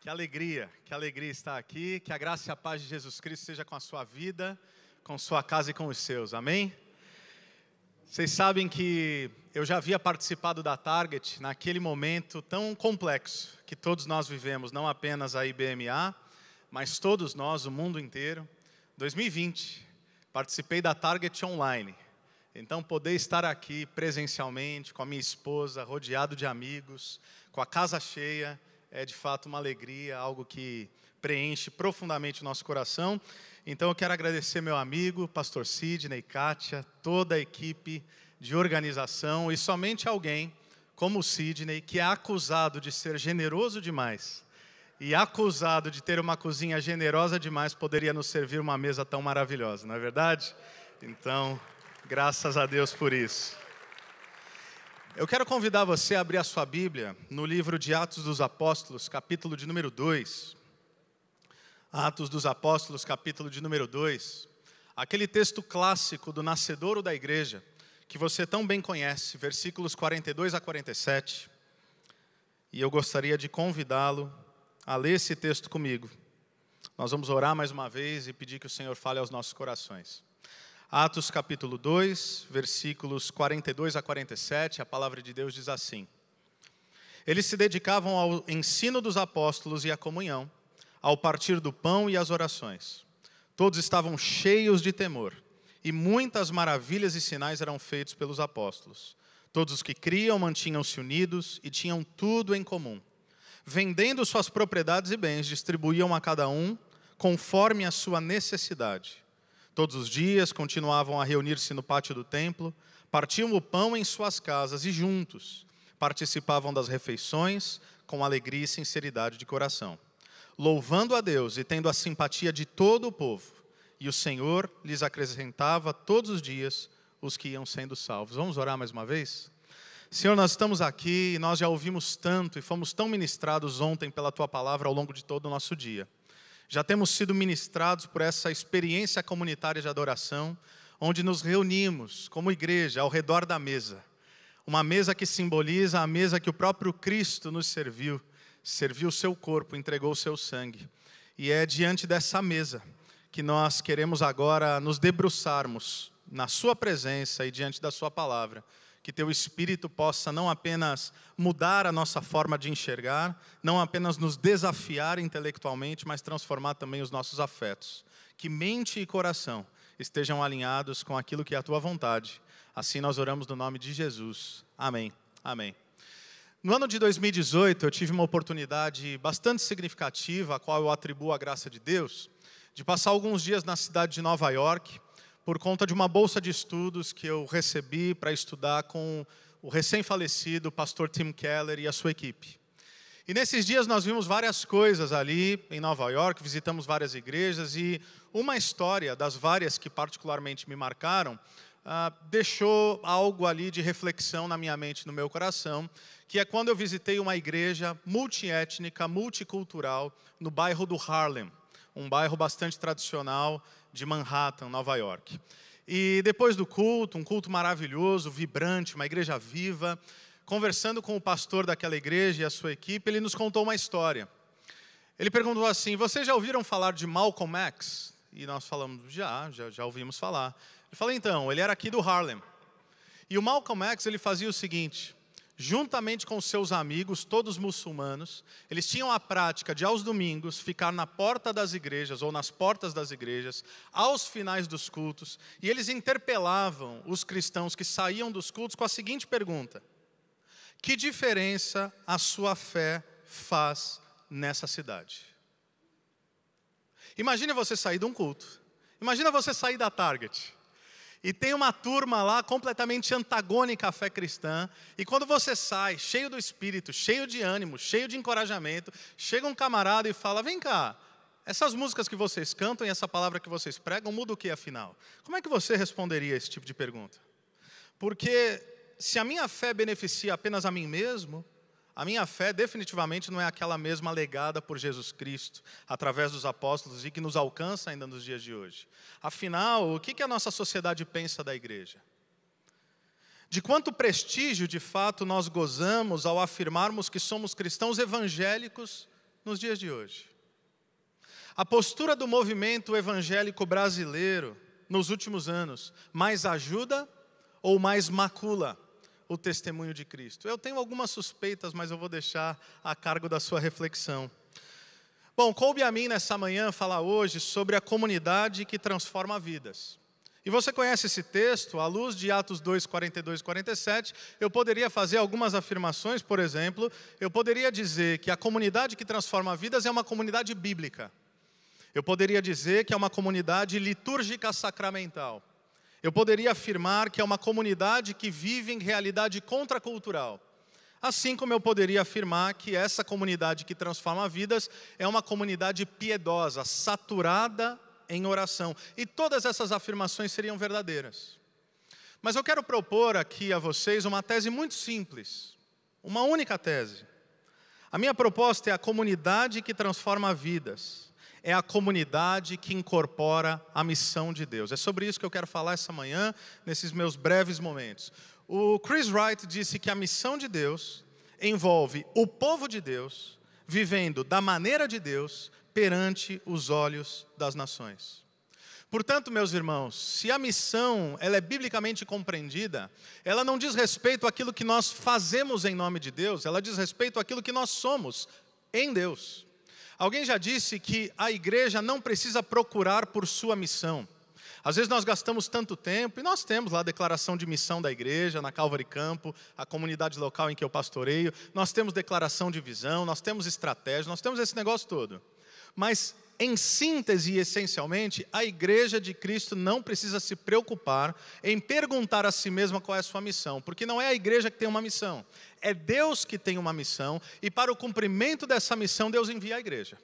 Que alegria, que alegria estar aqui. Que a graça e a paz de Jesus Cristo seja com a sua vida, com sua casa e com os seus. Amém? Vocês sabem que eu já havia participado da Target naquele momento tão complexo que todos nós vivemos, não apenas a IBMA, mas todos nós, o mundo inteiro. 2020, participei da Target online. Então, poder estar aqui presencialmente com a minha esposa, rodeado de amigos, com a casa cheia, é de fato uma alegria, algo que preenche profundamente o nosso coração. Então eu quero agradecer meu amigo, pastor Sidney, Kátia, toda a equipe de organização e somente alguém como o Sidney, que é acusado de ser generoso demais e acusado de ter uma cozinha generosa demais, poderia nos servir uma mesa tão maravilhosa, não é verdade? Então, graças a Deus por isso. Eu quero convidar você a abrir a sua Bíblia no livro de Atos dos Apóstolos, capítulo de número 2. Atos dos Apóstolos, capítulo de número 2. Aquele texto clássico do nascedouro da igreja, que você tão bem conhece, versículos 42 a 47. E eu gostaria de convidá-lo a ler esse texto comigo. Nós vamos orar mais uma vez e pedir que o Senhor fale aos nossos corações. Atos capítulo 2, versículos 42 a 47, a palavra de Deus diz assim: Eles se dedicavam ao ensino dos apóstolos e à comunhão, ao partir do pão e às orações. Todos estavam cheios de temor, e muitas maravilhas e sinais eram feitos pelos apóstolos. Todos os que criam mantinham-se unidos e tinham tudo em comum. Vendendo suas propriedades e bens, distribuíam a cada um conforme a sua necessidade. Todos os dias continuavam a reunir-se no pátio do templo, partiam o pão em suas casas e juntos participavam das refeições com alegria e sinceridade de coração, louvando a Deus e tendo a simpatia de todo o povo. E o Senhor lhes acrescentava todos os dias os que iam sendo salvos. Vamos orar mais uma vez? Senhor, nós estamos aqui e nós já ouvimos tanto e fomos tão ministrados ontem pela tua palavra ao longo de todo o nosso dia já temos sido ministrados por essa experiência comunitária de adoração, onde nos reunimos como igreja ao redor da mesa. Uma mesa que simboliza a mesa que o próprio Cristo nos serviu, serviu o seu corpo, entregou o seu sangue. E é diante dessa mesa que nós queremos agora nos debruçarmos na Sua presença e diante da Sua palavra que teu espírito possa não apenas mudar a nossa forma de enxergar, não apenas nos desafiar intelectualmente, mas transformar também os nossos afetos. Que mente e coração estejam alinhados com aquilo que é a tua vontade. Assim nós oramos no nome de Jesus. Amém. Amém. No ano de 2018, eu tive uma oportunidade bastante significativa, a qual eu atribuo a graça de Deus, de passar alguns dias na cidade de Nova York por conta de uma bolsa de estudos que eu recebi para estudar com o recém-falecido pastor Tim Keller e a sua equipe. E nesses dias nós vimos várias coisas ali em Nova York, visitamos várias igrejas e uma história das várias que particularmente me marcaram uh, deixou algo ali de reflexão na minha mente, no meu coração, que é quando eu visitei uma igreja multiétnica, multicultural no bairro do Harlem, um bairro bastante tradicional de Manhattan, Nova York. E depois do culto, um culto maravilhoso, vibrante, uma igreja viva, conversando com o pastor daquela igreja e a sua equipe, ele nos contou uma história. Ele perguntou assim: Vocês já ouviram falar de Malcolm X? E nós falamos: Já, já, já ouvimos falar. Ele falou: Então, ele era aqui do Harlem. E o Malcolm X ele fazia o seguinte: juntamente com seus amigos, todos muçulmanos, eles tinham a prática de, aos domingos, ficar na porta das igrejas ou nas portas das igrejas, aos finais dos cultos, e eles interpelavam os cristãos que saíam dos cultos com a seguinte pergunta: Que diferença a sua fé faz nessa cidade? Imagine você sair de um culto, imagina você sair da Target e tem uma turma lá completamente antagônica à fé cristã, e quando você sai cheio do espírito, cheio de ânimo, cheio de encorajamento, chega um camarada e fala: Vem cá, essas músicas que vocês cantam e essa palavra que vocês pregam, muda o que afinal? Como é que você responderia esse tipo de pergunta? Porque se a minha fé beneficia apenas a mim mesmo, a minha fé definitivamente não é aquela mesma legada por Jesus Cristo, através dos apóstolos e que nos alcança ainda nos dias de hoje. Afinal, o que a nossa sociedade pensa da igreja? De quanto prestígio, de fato, nós gozamos ao afirmarmos que somos cristãos evangélicos nos dias de hoje. A postura do movimento evangélico brasileiro nos últimos anos mais ajuda ou mais macula o testemunho de Cristo? Eu tenho algumas suspeitas, mas eu vou deixar a cargo da sua reflexão. Bom, coube a mim nessa manhã falar hoje sobre a comunidade que transforma vidas. E você conhece esse texto, à luz de Atos 2, 42 e 47, eu poderia fazer algumas afirmações, por exemplo, eu poderia dizer que a comunidade que transforma vidas é uma comunidade bíblica. Eu poderia dizer que é uma comunidade litúrgica sacramental. Eu poderia afirmar que é uma comunidade que vive em realidade contracultural. Assim como eu poderia afirmar que essa comunidade que transforma vidas é uma comunidade piedosa, saturada em oração. E todas essas afirmações seriam verdadeiras. Mas eu quero propor aqui a vocês uma tese muito simples, uma única tese. A minha proposta é a comunidade que transforma vidas é a comunidade que incorpora a missão de Deus. É sobre isso que eu quero falar essa manhã, nesses meus breves momentos. O Chris Wright disse que a missão de Deus envolve o povo de Deus vivendo da maneira de Deus perante os olhos das nações. Portanto, meus irmãos, se a missão ela é biblicamente compreendida, ela não diz respeito àquilo que nós fazemos em nome de Deus, ela diz respeito àquilo que nós somos em Deus. Alguém já disse que a igreja não precisa procurar por sua missão. Às vezes nós gastamos tanto tempo, e nós temos lá a declaração de missão da igreja, na Calvary Campo, a comunidade local em que eu pastoreio, nós temos declaração de visão, nós temos estratégia, nós temos esse negócio todo. Mas, em síntese e essencialmente, a igreja de Cristo não precisa se preocupar em perguntar a si mesma qual é a sua missão, porque não é a igreja que tem uma missão, é Deus que tem uma missão, e para o cumprimento dessa missão, Deus envia a igreja.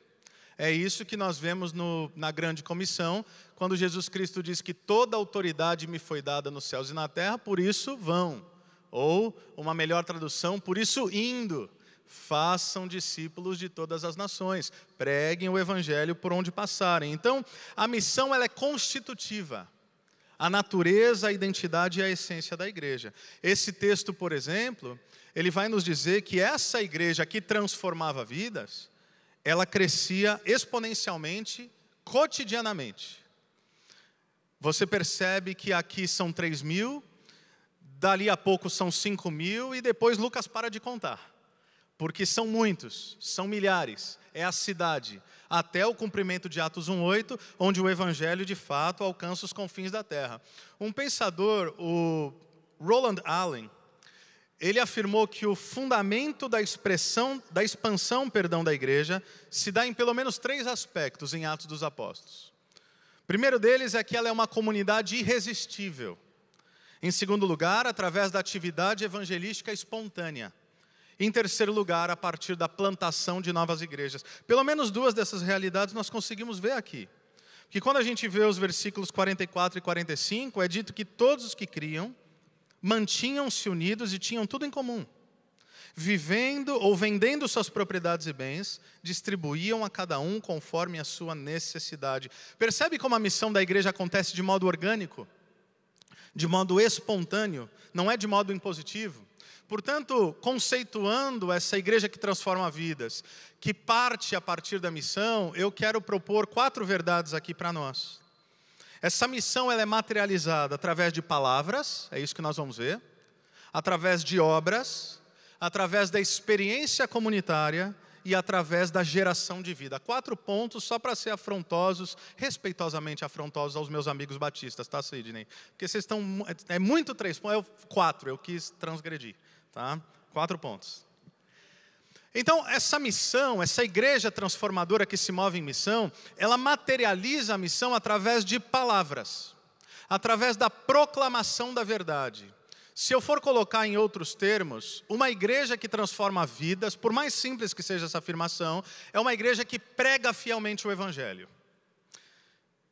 É isso que nós vemos no, na grande comissão, quando Jesus Cristo diz que toda autoridade me foi dada nos céus e na terra, por isso vão. Ou, uma melhor tradução, por isso indo. Façam discípulos de todas as nações, preguem o evangelho por onde passarem. Então, a missão ela é constitutiva a natureza, a identidade e a essência da igreja. Esse texto, por exemplo, ele vai nos dizer que essa igreja que transformava vidas, ela crescia exponencialmente, cotidianamente. Você percebe que aqui são 3 mil, dali a pouco são 5 mil, e depois Lucas para de contar. Porque são muitos, são milhares, é a cidade, até o cumprimento de Atos 1:8, onde o evangelho de fato alcança os confins da terra. Um pensador, o Roland Allen, ele afirmou que o fundamento da expressão, da expansão, perdão, da igreja se dá em pelo menos três aspectos em Atos dos Apóstolos. Primeiro deles é que ela é uma comunidade irresistível. Em segundo lugar, através da atividade evangelística espontânea. Em terceiro lugar, a partir da plantação de novas igrejas. Pelo menos duas dessas realidades nós conseguimos ver aqui. Que quando a gente vê os versículos 44 e 45, é dito que todos os que criam mantinham-se unidos e tinham tudo em comum. Vivendo ou vendendo suas propriedades e bens, distribuíam a cada um conforme a sua necessidade. Percebe como a missão da igreja acontece de modo orgânico, de modo espontâneo, não é de modo impositivo. Portanto, conceituando essa igreja que transforma vidas, que parte a partir da missão, eu quero propor quatro verdades aqui para nós. Essa missão ela é materializada através de palavras, é isso que nós vamos ver, através de obras, através da experiência comunitária e através da geração de vida. Quatro pontos só para ser afrontosos, respeitosamente afrontosos aos meus amigos batistas, tá, Sidney? Porque vocês estão. É muito três pontos, é quatro, eu quis transgredir, tá? Quatro pontos. Então, essa missão, essa igreja transformadora que se move em missão, ela materializa a missão através de palavras, através da proclamação da verdade. Se eu for colocar em outros termos, uma igreja que transforma vidas, por mais simples que seja essa afirmação, é uma igreja que prega fielmente o Evangelho.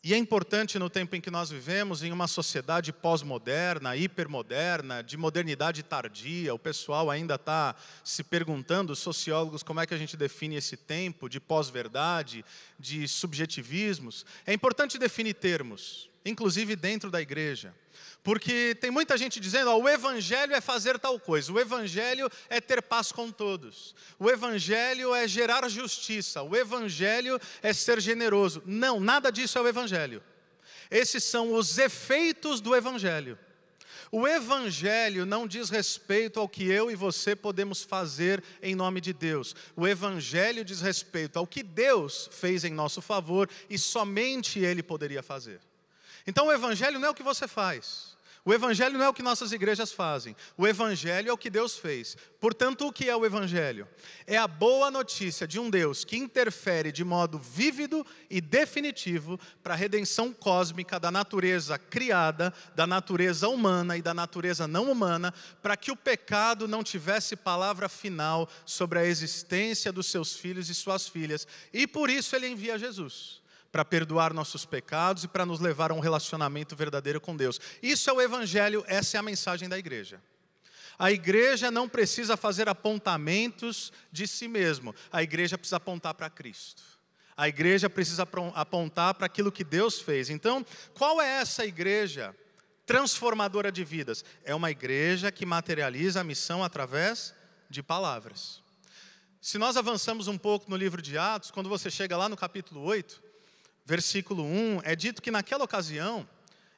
E é importante no tempo em que nós vivemos, em uma sociedade pós-moderna, hipermoderna, de modernidade tardia, o pessoal ainda está se perguntando, os sociólogos, como é que a gente define esse tempo de pós-verdade, de subjetivismos. É importante definir termos. Inclusive dentro da igreja. Porque tem muita gente dizendo, ó, o evangelho é fazer tal coisa, o evangelho é ter paz com todos, o evangelho é gerar justiça, o evangelho é ser generoso. Não, nada disso é o evangelho. Esses são os efeitos do evangelho. O Evangelho não diz respeito ao que eu e você podemos fazer em nome de Deus. O Evangelho diz respeito ao que Deus fez em nosso favor e somente Ele poderia fazer. Então o Evangelho não é o que você faz. O Evangelho não é o que nossas igrejas fazem, o Evangelho é o que Deus fez. Portanto, o que é o Evangelho? É a boa notícia de um Deus que interfere de modo vívido e definitivo para a redenção cósmica da natureza criada, da natureza humana e da natureza não humana, para que o pecado não tivesse palavra final sobre a existência dos seus filhos e suas filhas. E por isso ele envia Jesus para perdoar nossos pecados e para nos levar a um relacionamento verdadeiro com Deus. Isso é o Evangelho, essa é a mensagem da igreja. A igreja não precisa fazer apontamentos de si mesmo, a igreja precisa apontar para Cristo. A igreja precisa apontar para aquilo que Deus fez. Então, qual é essa igreja transformadora de vidas? É uma igreja que materializa a missão através de palavras. Se nós avançamos um pouco no livro de Atos, quando você chega lá no capítulo 8, versículo 1, é dito que naquela ocasião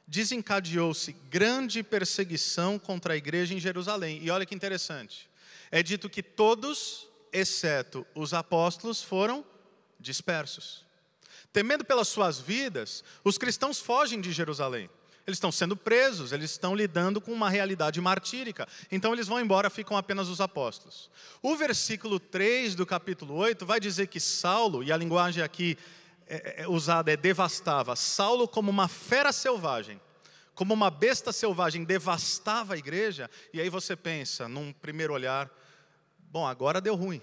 desencadeou-se grande perseguição contra a igreja em Jerusalém. E olha que interessante. É dito que todos, exceto os apóstolos, foram dispersos. Temendo pelas suas vidas, os cristãos fogem de Jerusalém. Eles estão sendo presos, eles estão lidando com uma realidade martírica. Então eles vão embora, ficam apenas os apóstolos. O versículo 3 do capítulo 8 vai dizer que Saulo, e a linguagem aqui é, é, é, usada é devastava. Saulo, como uma fera selvagem, como uma besta selvagem, devastava a igreja. E aí você pensa, num primeiro olhar, bom, agora deu ruim.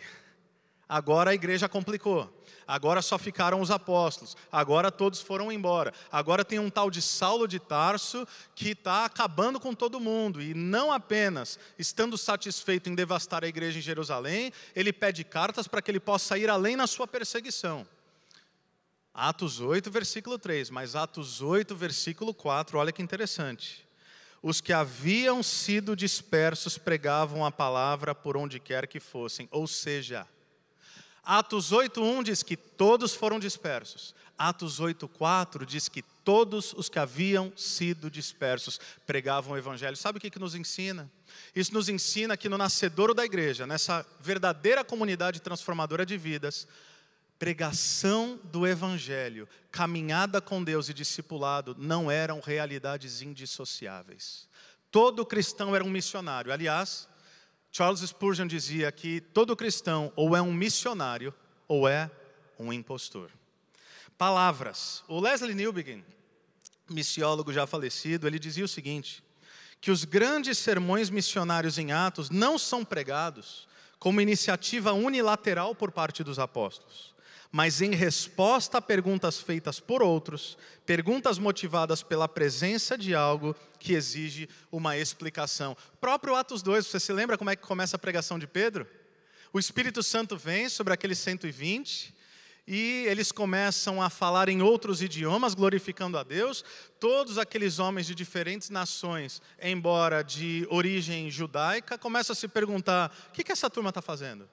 Agora a igreja complicou. Agora só ficaram os apóstolos. Agora todos foram embora. Agora tem um tal de Saulo de Tarso que está acabando com todo mundo. E não apenas estando satisfeito em devastar a igreja em Jerusalém, ele pede cartas para que ele possa ir além na sua perseguição. Atos 8, versículo 3, mas Atos 8, versículo 4, olha que interessante. Os que haviam sido dispersos pregavam a palavra por onde quer que fossem, ou seja, Atos 8:1 diz que todos foram dispersos. Atos 8:4 diz que todos os que haviam sido dispersos pregavam o evangelho. Sabe o que, que nos ensina? Isso nos ensina que no nascedouro da igreja, nessa verdadeira comunidade transformadora de vidas, pregação do Evangelho, caminhada com Deus e discipulado não eram realidades indissociáveis. Todo cristão era um missionário. Aliás, Charles Spurgeon dizia que todo cristão ou é um missionário ou é um impostor. Palavras. O Leslie Newbegin, missiólogo já falecido, ele dizia o seguinte: que os grandes sermões missionários em Atos não são pregados como iniciativa unilateral por parte dos apóstolos mas em resposta a perguntas feitas por outros, perguntas motivadas pela presença de algo que exige uma explicação. próprio Atos 2, você se lembra como é que começa a pregação de Pedro? O Espírito Santo vem sobre aqueles 120 e eles começam a falar em outros idiomas, glorificando a Deus. Todos aqueles homens de diferentes nações, embora de origem judaica, começam a se perguntar: o que, que essa turma está fazendo?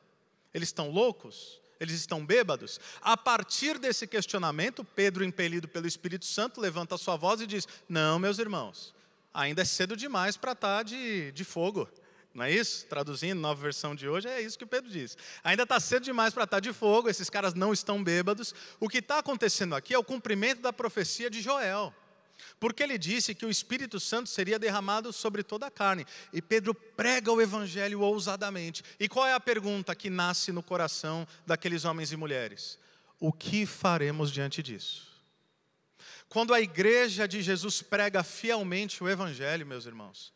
Eles estão loucos? Eles estão bêbados? A partir desse questionamento, Pedro, impelido pelo Espírito Santo, levanta a sua voz e diz: Não, meus irmãos, ainda é cedo demais para estar tá de, de fogo. Não é isso? Traduzindo, nova versão de hoje, é isso que Pedro diz. Ainda está cedo demais para estar tá de fogo, esses caras não estão bêbados. O que está acontecendo aqui é o cumprimento da profecia de Joel. Porque ele disse que o Espírito Santo seria derramado sobre toda a carne. E Pedro prega o evangelho ousadamente. E qual é a pergunta que nasce no coração daqueles homens e mulheres? O que faremos diante disso? Quando a igreja de Jesus prega fielmente o evangelho, meus irmãos,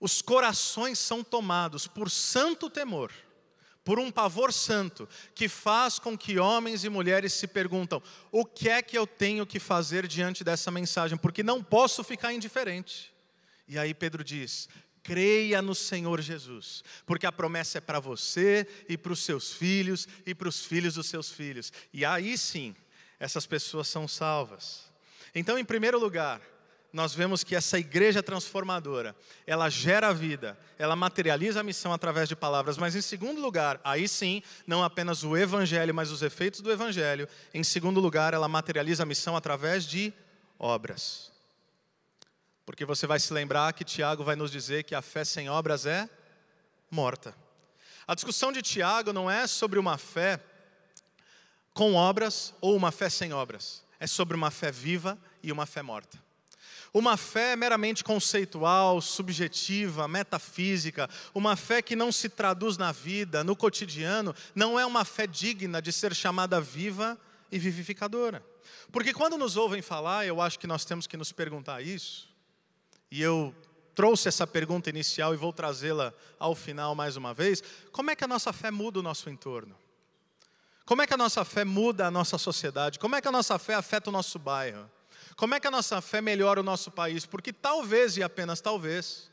os corações são tomados por santo temor por um pavor santo, que faz com que homens e mulheres se perguntam: o que é que eu tenho que fazer diante dessa mensagem? Porque não posso ficar indiferente. E aí Pedro diz: creia no Senhor Jesus, porque a promessa é para você e para os seus filhos e para os filhos dos seus filhos. E aí sim, essas pessoas são salvas. Então, em primeiro lugar, nós vemos que essa igreja transformadora, ela gera vida, ela materializa a missão através de palavras, mas em segundo lugar, aí sim, não apenas o evangelho, mas os efeitos do evangelho, em segundo lugar, ela materializa a missão através de obras. Porque você vai se lembrar que Tiago vai nos dizer que a fé sem obras é morta. A discussão de Tiago não é sobre uma fé com obras ou uma fé sem obras, é sobre uma fé viva e uma fé morta. Uma fé meramente conceitual, subjetiva, metafísica, uma fé que não se traduz na vida, no cotidiano, não é uma fé digna de ser chamada viva e vivificadora. Porque quando nos ouvem falar, eu acho que nós temos que nos perguntar isso, e eu trouxe essa pergunta inicial e vou trazê-la ao final mais uma vez: como é que a nossa fé muda o nosso entorno? Como é que a nossa fé muda a nossa sociedade? Como é que a nossa fé afeta o nosso bairro? Como é que a nossa fé melhora o nosso país? Porque talvez, e apenas talvez,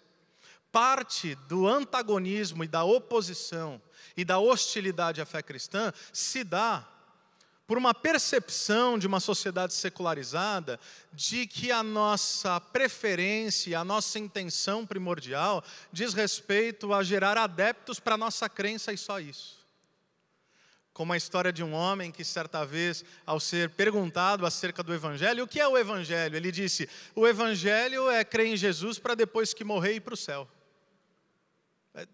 parte do antagonismo e da oposição e da hostilidade à fé cristã se dá por uma percepção de uma sociedade secularizada de que a nossa preferência, a nossa intenção primordial diz respeito a gerar adeptos para a nossa crença e só isso como a história de um homem que certa vez, ao ser perguntado acerca do Evangelho, o que é o Evangelho? Ele disse: o Evangelho é crer em Jesus para depois que morrer ir para o céu. É,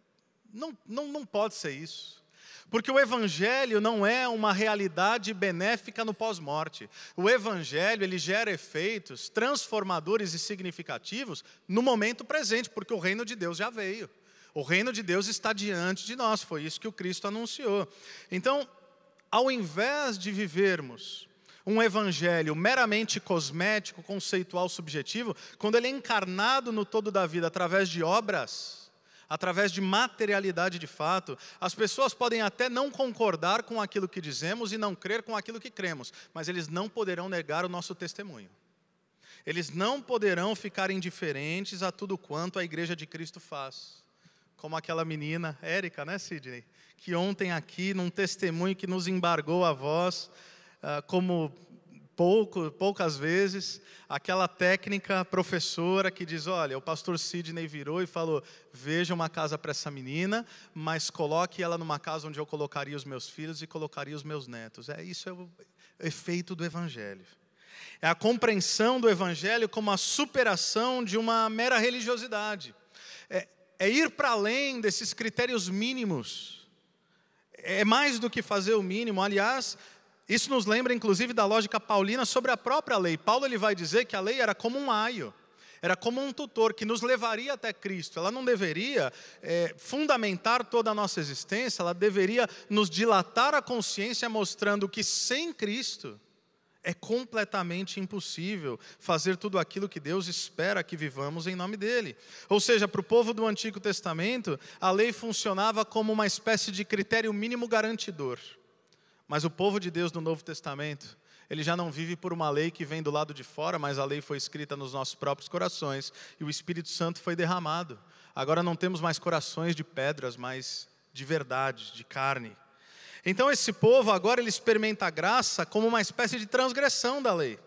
não, não, não pode ser isso. Porque o Evangelho não é uma realidade benéfica no pós-morte. O Evangelho ele gera efeitos transformadores e significativos no momento presente, porque o reino de Deus já veio. O reino de Deus está diante de nós, foi isso que o Cristo anunciou. Então, ao invés de vivermos um evangelho meramente cosmético, conceitual, subjetivo, quando ele é encarnado no todo da vida através de obras, através de materialidade de fato, as pessoas podem até não concordar com aquilo que dizemos e não crer com aquilo que cremos, mas eles não poderão negar o nosso testemunho. Eles não poderão ficar indiferentes a tudo quanto a igreja de Cristo faz como aquela menina, Érica, né, Sidney? Que ontem aqui, num testemunho que nos embargou a voz, uh, como pouco, poucas vezes, aquela técnica professora que diz: olha, o pastor Sidney virou e falou: veja uma casa para essa menina, mas coloque ela numa casa onde eu colocaria os meus filhos e colocaria os meus netos. É isso é o efeito do evangelho. É a compreensão do evangelho como a superação de uma mera religiosidade. É, é ir para além desses critérios mínimos. É mais do que fazer o mínimo. Aliás, isso nos lembra inclusive da lógica paulina sobre a própria lei. Paulo ele vai dizer que a lei era como um aio, era como um tutor que nos levaria até Cristo. Ela não deveria é, fundamentar toda a nossa existência, ela deveria nos dilatar a consciência, mostrando que sem Cristo é completamente impossível fazer tudo aquilo que Deus espera que vivamos em nome dele. Ou seja, para o povo do Antigo Testamento, a lei funcionava como uma espécie de critério mínimo garantidor. Mas o povo de Deus no Novo Testamento, ele já não vive por uma lei que vem do lado de fora, mas a lei foi escrita nos nossos próprios corações e o Espírito Santo foi derramado. Agora não temos mais corações de pedras, mas de verdade, de carne. Então esse povo agora ele experimenta a graça como uma espécie de transgressão da lei.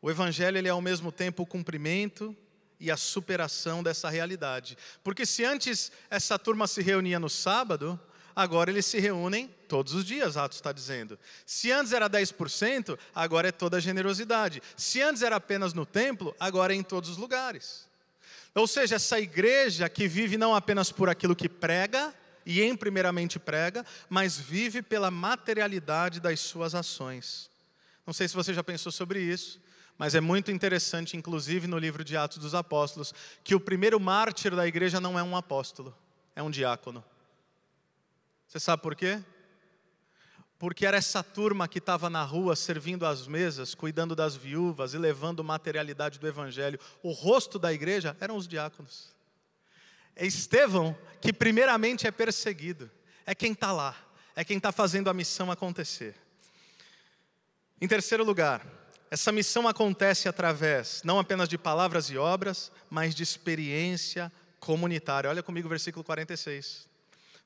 O evangelho ele é ao mesmo tempo o cumprimento e a superação dessa realidade. Porque se antes essa turma se reunia no sábado, agora eles se reúnem todos os dias, Atos está dizendo. Se antes era 10%, agora é toda a generosidade. Se antes era apenas no templo, agora é em todos os lugares. Ou seja, essa igreja que vive não apenas por aquilo que prega, e em primeiramente prega, mas vive pela materialidade das suas ações. Não sei se você já pensou sobre isso, mas é muito interessante, inclusive no livro de Atos dos Apóstolos, que o primeiro mártir da igreja não é um apóstolo, é um diácono. Você sabe por quê? Porque era essa turma que estava na rua servindo às mesas, cuidando das viúvas e levando materialidade do evangelho. O rosto da igreja eram os diáconos. É Estevão que primeiramente é perseguido, é quem está lá, é quem está fazendo a missão acontecer. Em terceiro lugar, essa missão acontece através não apenas de palavras e obras, mas de experiência comunitária. Olha comigo o versículo 46.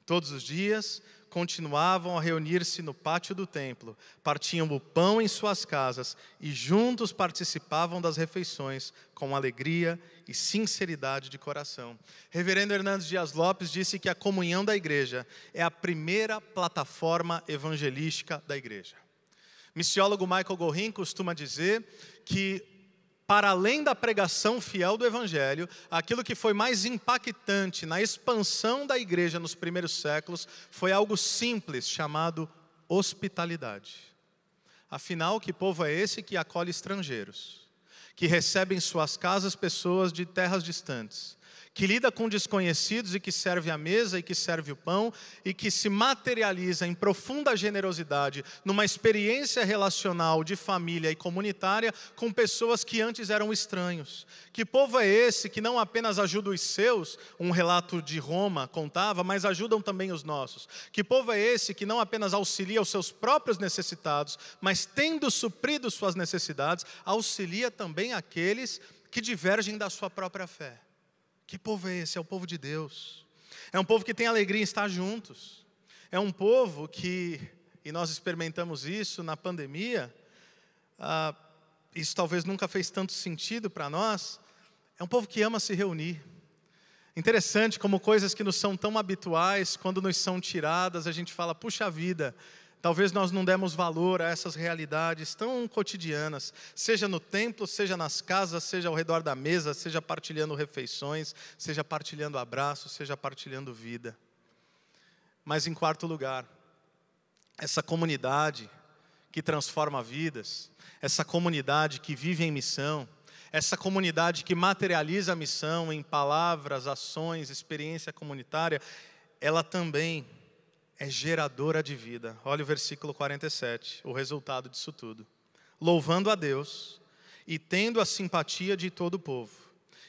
Todos os dias, continuavam a reunir-se no pátio do templo, partiam o pão em suas casas e juntos participavam das refeições com alegria e sinceridade de coração. Reverendo Hernandes Dias Lopes disse que a comunhão da igreja é a primeira plataforma evangelística da igreja. Missiólogo Michael Gorin costuma dizer que para além da pregação fiel do Evangelho, aquilo que foi mais impactante na expansão da igreja nos primeiros séculos foi algo simples chamado hospitalidade. Afinal, que povo é esse que acolhe estrangeiros, que recebe em suas casas pessoas de terras distantes, que lida com desconhecidos e que serve a mesa e que serve o pão e que se materializa em profunda generosidade numa experiência relacional de família e comunitária com pessoas que antes eram estranhos. Que povo é esse que não apenas ajuda os seus, um relato de Roma contava, mas ajudam também os nossos? Que povo é esse que não apenas auxilia os seus próprios necessitados, mas tendo suprido suas necessidades, auxilia também aqueles que divergem da sua própria fé? Que povo é esse? É o povo de Deus. É um povo que tem alegria em estar juntos. É um povo que, e nós experimentamos isso na pandemia, ah, isso talvez nunca fez tanto sentido para nós. É um povo que ama se reunir. Interessante como coisas que nos são tão habituais, quando nos são tiradas, a gente fala, puxa vida, Talvez nós não demos valor a essas realidades tão cotidianas, seja no templo, seja nas casas, seja ao redor da mesa, seja partilhando refeições, seja partilhando abraços, seja partilhando vida. Mas em quarto lugar, essa comunidade que transforma vidas, essa comunidade que vive em missão, essa comunidade que materializa a missão em palavras, ações, experiência comunitária, ela também é geradora de vida. Olha o versículo 47, o resultado disso tudo. Louvando a Deus e tendo a simpatia de todo o povo.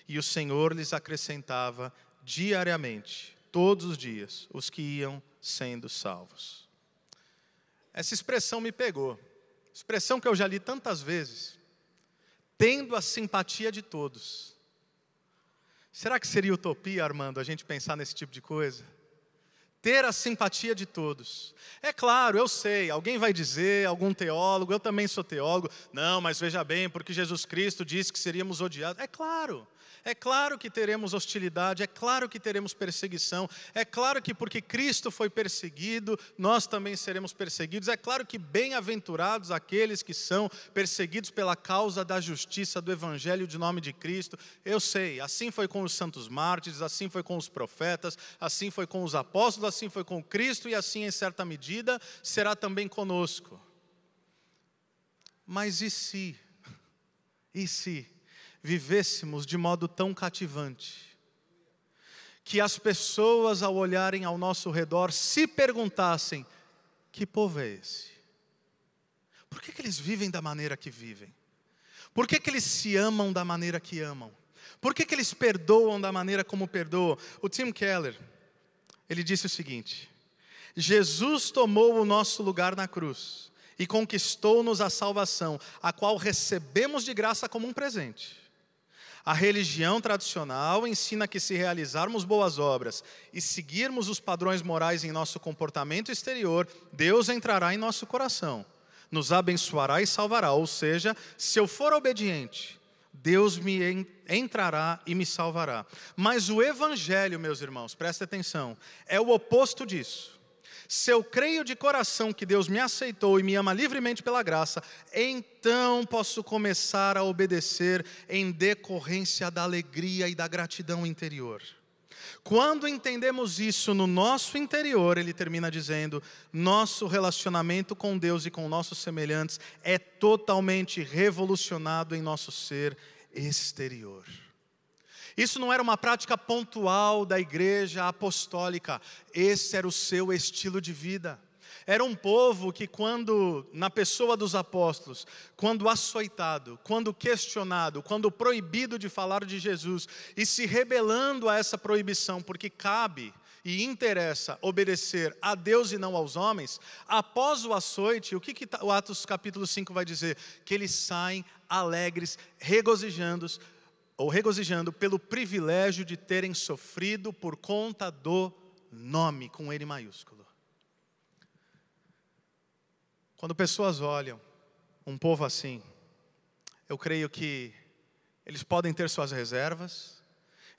E o Senhor lhes acrescentava diariamente, todos os dias, os que iam sendo salvos. Essa expressão me pegou. Expressão que eu já li tantas vezes. Tendo a simpatia de todos. Será que seria utopia, Armando, a gente pensar nesse tipo de coisa? Ter a simpatia de todos. É claro, eu sei, alguém vai dizer, algum teólogo, eu também sou teólogo, não, mas veja bem, porque Jesus Cristo disse que seríamos odiados. É claro, é claro que teremos hostilidade, é claro que teremos perseguição, é claro que porque Cristo foi perseguido, nós também seremos perseguidos. É claro que bem-aventurados aqueles que são perseguidos pela causa da justiça do Evangelho de nome de Cristo. Eu sei, assim foi com os santos mártires, assim foi com os profetas, assim foi com os apóstolos, assim foi com Cristo e assim, em certa medida, será também conosco. Mas e se? E se? Vivêssemos de modo tão cativante, que as pessoas, ao olharem ao nosso redor, se perguntassem: que povo é esse? Por que, que eles vivem da maneira que vivem? Por que, que eles se amam da maneira que amam? Por que, que eles perdoam da maneira como perdoam? O Tim Keller, ele disse o seguinte: Jesus tomou o nosso lugar na cruz e conquistou-nos a salvação, a qual recebemos de graça como um presente. A religião tradicional ensina que se realizarmos boas obras e seguirmos os padrões morais em nosso comportamento exterior, Deus entrará em nosso coração, nos abençoará e salvará. Ou seja, se eu for obediente, Deus me entrará e me salvará. Mas o Evangelho, meus irmãos, presta atenção, é o oposto disso. Se eu creio de coração que Deus me aceitou e me ama livremente pela graça, então posso começar a obedecer em decorrência da alegria e da gratidão interior. Quando entendemos isso no nosso interior, ele termina dizendo: nosso relacionamento com Deus e com nossos semelhantes é totalmente revolucionado em nosso ser exterior. Isso não era uma prática pontual da igreja apostólica, esse era o seu estilo de vida. Era um povo que, quando, na pessoa dos apóstolos, quando açoitado, quando questionado, quando proibido de falar de Jesus e se rebelando a essa proibição, porque cabe e interessa obedecer a Deus e não aos homens, após o açoite, o que, que tá, o Atos capítulo 5 vai dizer? Que eles saem alegres, regozijando ou regozijando pelo privilégio de terem sofrido por conta do nome com N maiúsculo. Quando pessoas olham um povo assim, eu creio que eles podem ter suas reservas,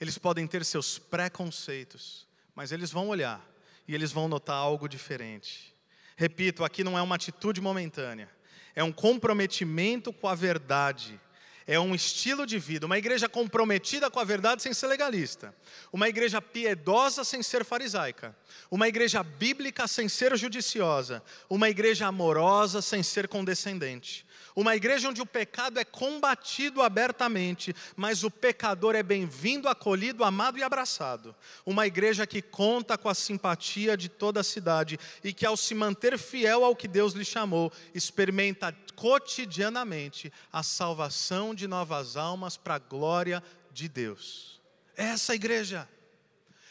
eles podem ter seus preconceitos, mas eles vão olhar e eles vão notar algo diferente. Repito, aqui não é uma atitude momentânea, é um comprometimento com a verdade é um estilo de vida, uma igreja comprometida com a verdade sem ser legalista, uma igreja piedosa sem ser farisaica, uma igreja bíblica sem ser judiciosa, uma igreja amorosa sem ser condescendente, uma igreja onde o pecado é combatido abertamente, mas o pecador é bem-vindo, acolhido, amado e abraçado. Uma igreja que conta com a simpatia de toda a cidade e que, ao se manter fiel ao que Deus lhe chamou, experimenta cotidianamente a salvação de novas almas para a glória de Deus. Essa igreja.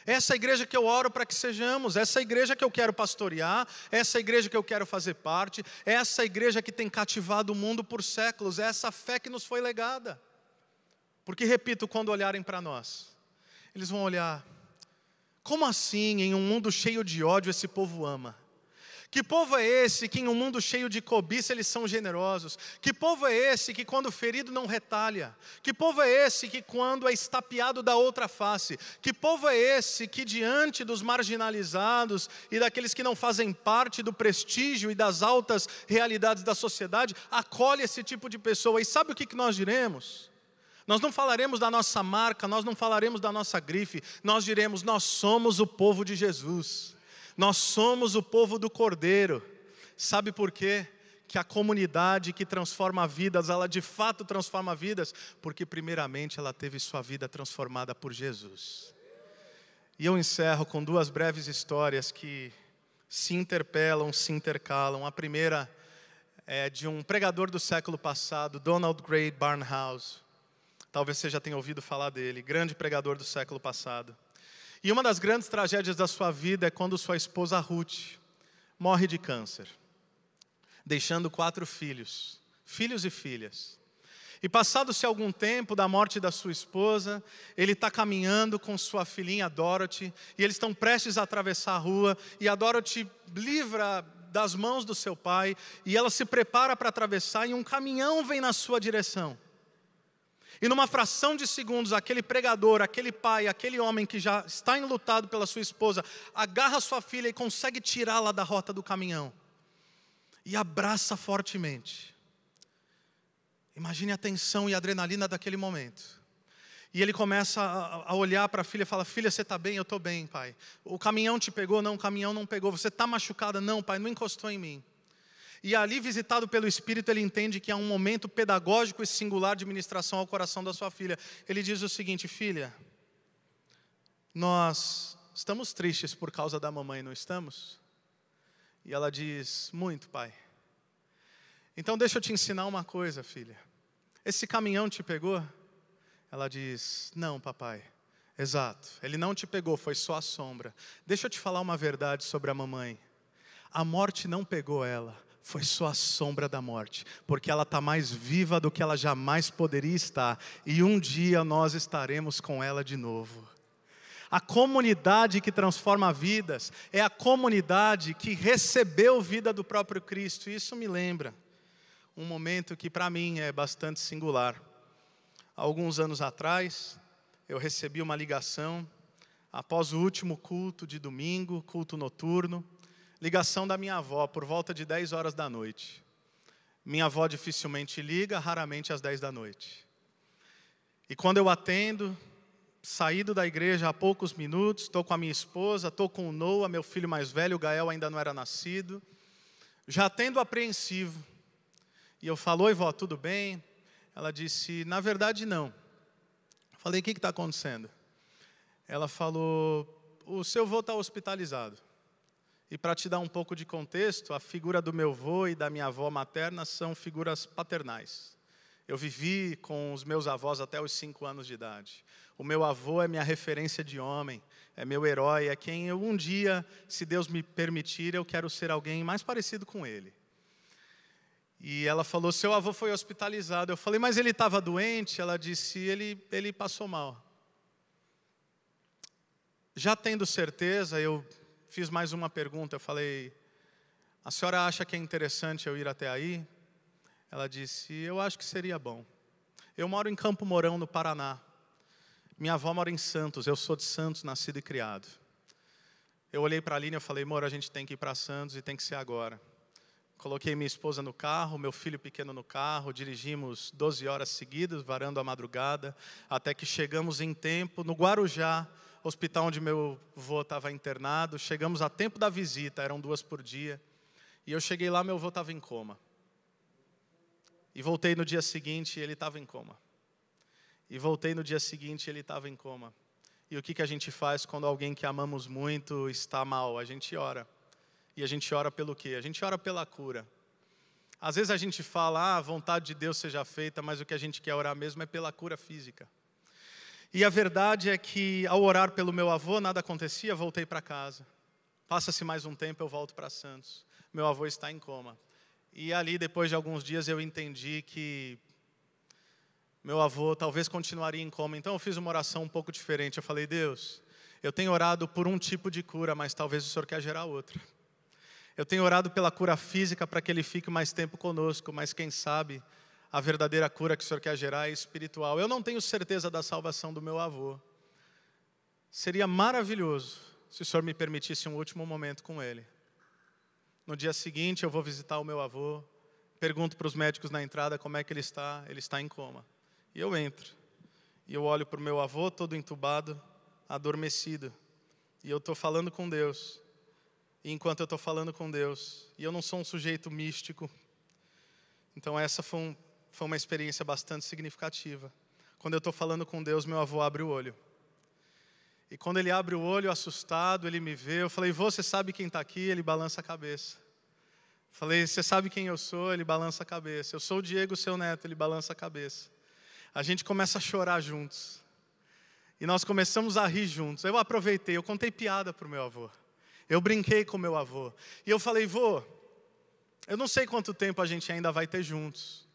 Essa igreja que eu oro para que sejamos, essa igreja que eu quero pastorear, essa igreja que eu quero fazer parte, essa igreja que tem cativado o mundo por séculos, essa fé que nos foi legada. Porque, repito, quando olharem para nós, eles vão olhar, como assim, em um mundo cheio de ódio, esse povo ama? Que povo é esse que em um mundo cheio de cobiça eles são generosos? Que povo é esse que quando ferido não retalha? Que povo é esse que quando é estapeado dá outra face? Que povo é esse que diante dos marginalizados e daqueles que não fazem parte do prestígio e das altas realidades da sociedade, acolhe esse tipo de pessoa? E sabe o que nós diremos? Nós não falaremos da nossa marca, nós não falaremos da nossa grife, nós diremos: nós somos o povo de Jesus. Nós somos o povo do Cordeiro. Sabe por quê? Que a comunidade que transforma vidas, ela de fato transforma vidas, porque primeiramente ela teve sua vida transformada por Jesus. E eu encerro com duas breves histórias que se interpelam, se intercalam. A primeira é de um pregador do século passado, Donald Gray Barnhouse. Talvez você já tenha ouvido falar dele, grande pregador do século passado. E uma das grandes tragédias da sua vida é quando sua esposa Ruth morre de câncer, deixando quatro filhos, filhos e filhas. E passado-se algum tempo da morte da sua esposa, ele está caminhando com sua filhinha Dorothy, e eles estão prestes a atravessar a rua, e a Dorothy livra das mãos do seu pai, e ela se prepara para atravessar, e um caminhão vem na sua direção. E numa fração de segundos, aquele pregador, aquele pai, aquele homem que já está enlutado pela sua esposa, agarra sua filha e consegue tirá-la da rota do caminhão. E abraça fortemente. Imagine a tensão e a adrenalina daquele momento. E ele começa a olhar para a filha e fala: Filha, você está bem? Eu estou bem, pai. O caminhão te pegou? Não, o caminhão não pegou. Você está machucada? Não, pai, não encostou em mim. E ali, visitado pelo Espírito, ele entende que há um momento pedagógico e singular de ministração ao coração da sua filha. Ele diz o seguinte: Filha, nós estamos tristes por causa da mamãe, não estamos? E ela diz: Muito, pai. Então deixa eu te ensinar uma coisa, filha. Esse caminhão te pegou? Ela diz: Não, papai. Exato, ele não te pegou, foi só a sombra. Deixa eu te falar uma verdade sobre a mamãe. A morte não pegou ela, foi só a sombra da morte, porque ela está mais viva do que ela jamais poderia estar, e um dia nós estaremos com ela de novo. A comunidade que transforma vidas é a comunidade que recebeu vida do próprio Cristo, isso me lembra um momento que para mim é bastante singular. Alguns anos atrás, eu recebi uma ligação após o último culto de domingo, culto noturno ligação da minha avó por volta de 10 horas da noite. Minha avó dificilmente liga, raramente às 10 da noite. E quando eu atendo, saído da igreja há poucos minutos, estou com a minha esposa, estou com o Noah, meu filho mais velho, o Gael ainda não era nascido. Já atendo apreensivo. E eu falei, vó, tudo bem? Ela disse, na verdade não. falei, o que está acontecendo? Ela falou, o seu avô está hospitalizado. E para te dar um pouco de contexto, a figura do meu avô e da minha avó materna são figuras paternais. Eu vivi com os meus avós até os cinco anos de idade. O meu avô é minha referência de homem, é meu herói, é quem eu um dia, se Deus me permitir, eu quero ser alguém mais parecido com ele. E ela falou: seu avô foi hospitalizado. Eu falei: mas ele estava doente? Ela disse: ele, ele passou mal. Já tendo certeza, eu fiz mais uma pergunta. Eu falei: A senhora acha que é interessante eu ir até aí? Ela disse: Eu acho que seria bom. Eu moro em Campo Mourão, no Paraná. Minha avó mora em Santos, eu sou de Santos, nascido e criado. Eu olhei para a Aline e falei, amor, a gente tem que ir para Santos e tem que ser agora. Coloquei minha esposa no carro, meu filho pequeno no carro, dirigimos 12 horas seguidas, varando a madrugada, até que chegamos em tempo no Guarujá, hospital onde meu avô estava internado. Chegamos a tempo da visita, eram duas por dia. E eu cheguei lá, meu avô estava em coma. E voltei no dia seguinte, ele estava em coma. E voltei no dia seguinte, ele estava em coma. E o que, que a gente faz quando alguém que amamos muito está mal? A gente ora. E a gente ora pelo quê? A gente ora pela cura. Às vezes a gente fala, ah, a vontade de Deus seja feita, mas o que a gente quer orar mesmo é pela cura física. E a verdade é que ao orar pelo meu avô, nada acontecia, voltei para casa. Passa-se mais um tempo, eu volto para Santos. Meu avô está em coma. E ali, depois de alguns dias, eu entendi que meu avô talvez continuaria em coma. Então eu fiz uma oração um pouco diferente. Eu falei, Deus, eu tenho orado por um tipo de cura, mas talvez o Senhor quer gerar outra. Eu tenho orado pela cura física para que ele fique mais tempo conosco, mas quem sabe a verdadeira cura que o Senhor quer gerar é espiritual. Eu não tenho certeza da salvação do meu avô. Seria maravilhoso se o Senhor me permitisse um último momento com ele. No dia seguinte eu vou visitar o meu avô, pergunto para os médicos na entrada como é que ele está, ele está em coma. E eu entro. E eu olho para o meu avô, todo entubado, adormecido. E eu estou falando com Deus. E enquanto eu estou falando com Deus, e eu não sou um sujeito místico, então essa foi, um, foi uma experiência bastante significativa. Quando eu estou falando com Deus, meu avô abre o olho. E quando ele abre o olho, assustado, ele me vê. Eu falei, você sabe quem está aqui? Ele balança a cabeça. Falei, você sabe quem eu sou? Ele balança a cabeça. Eu sou o Diego, seu neto. Ele balança a cabeça a gente começa a chorar juntos. E nós começamos a rir juntos. Eu aproveitei, eu contei piada para o meu avô. Eu brinquei com meu avô. E eu falei, vô, eu não sei quanto tempo a gente ainda vai ter juntos.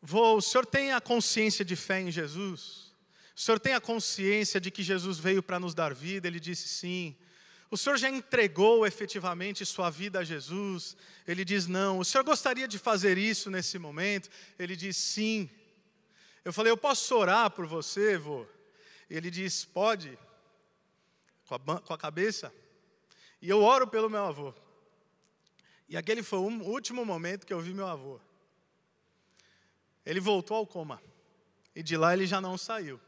Vô, o senhor tem a consciência de fé em Jesus? O senhor tem a consciência de que Jesus veio para nos dar vida? Ele disse sim. O senhor já entregou efetivamente sua vida a Jesus? Ele diz não. O senhor gostaria de fazer isso nesse momento? Ele diz sim. Eu falei, eu posso orar por você, vô? Ele disse, pode, com a, com a cabeça. E eu oro pelo meu avô. E aquele foi o último momento que eu vi meu avô. Ele voltou ao coma. E de lá ele já não saiu.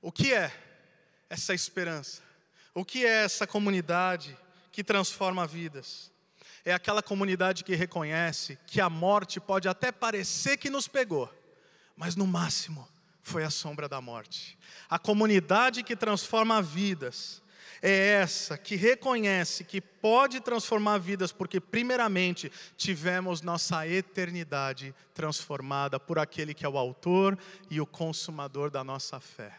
O que é essa esperança? O que é essa comunidade que transforma vidas? É aquela comunidade que reconhece que a morte pode até parecer que nos pegou, mas no máximo foi a sombra da morte. A comunidade que transforma vidas é essa que reconhece que pode transformar vidas, porque, primeiramente, tivemos nossa eternidade transformada por aquele que é o autor e o consumador da nossa fé.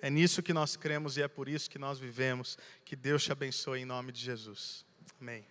É nisso que nós cremos e é por isso que nós vivemos. Que Deus te abençoe em nome de Jesus. Amém.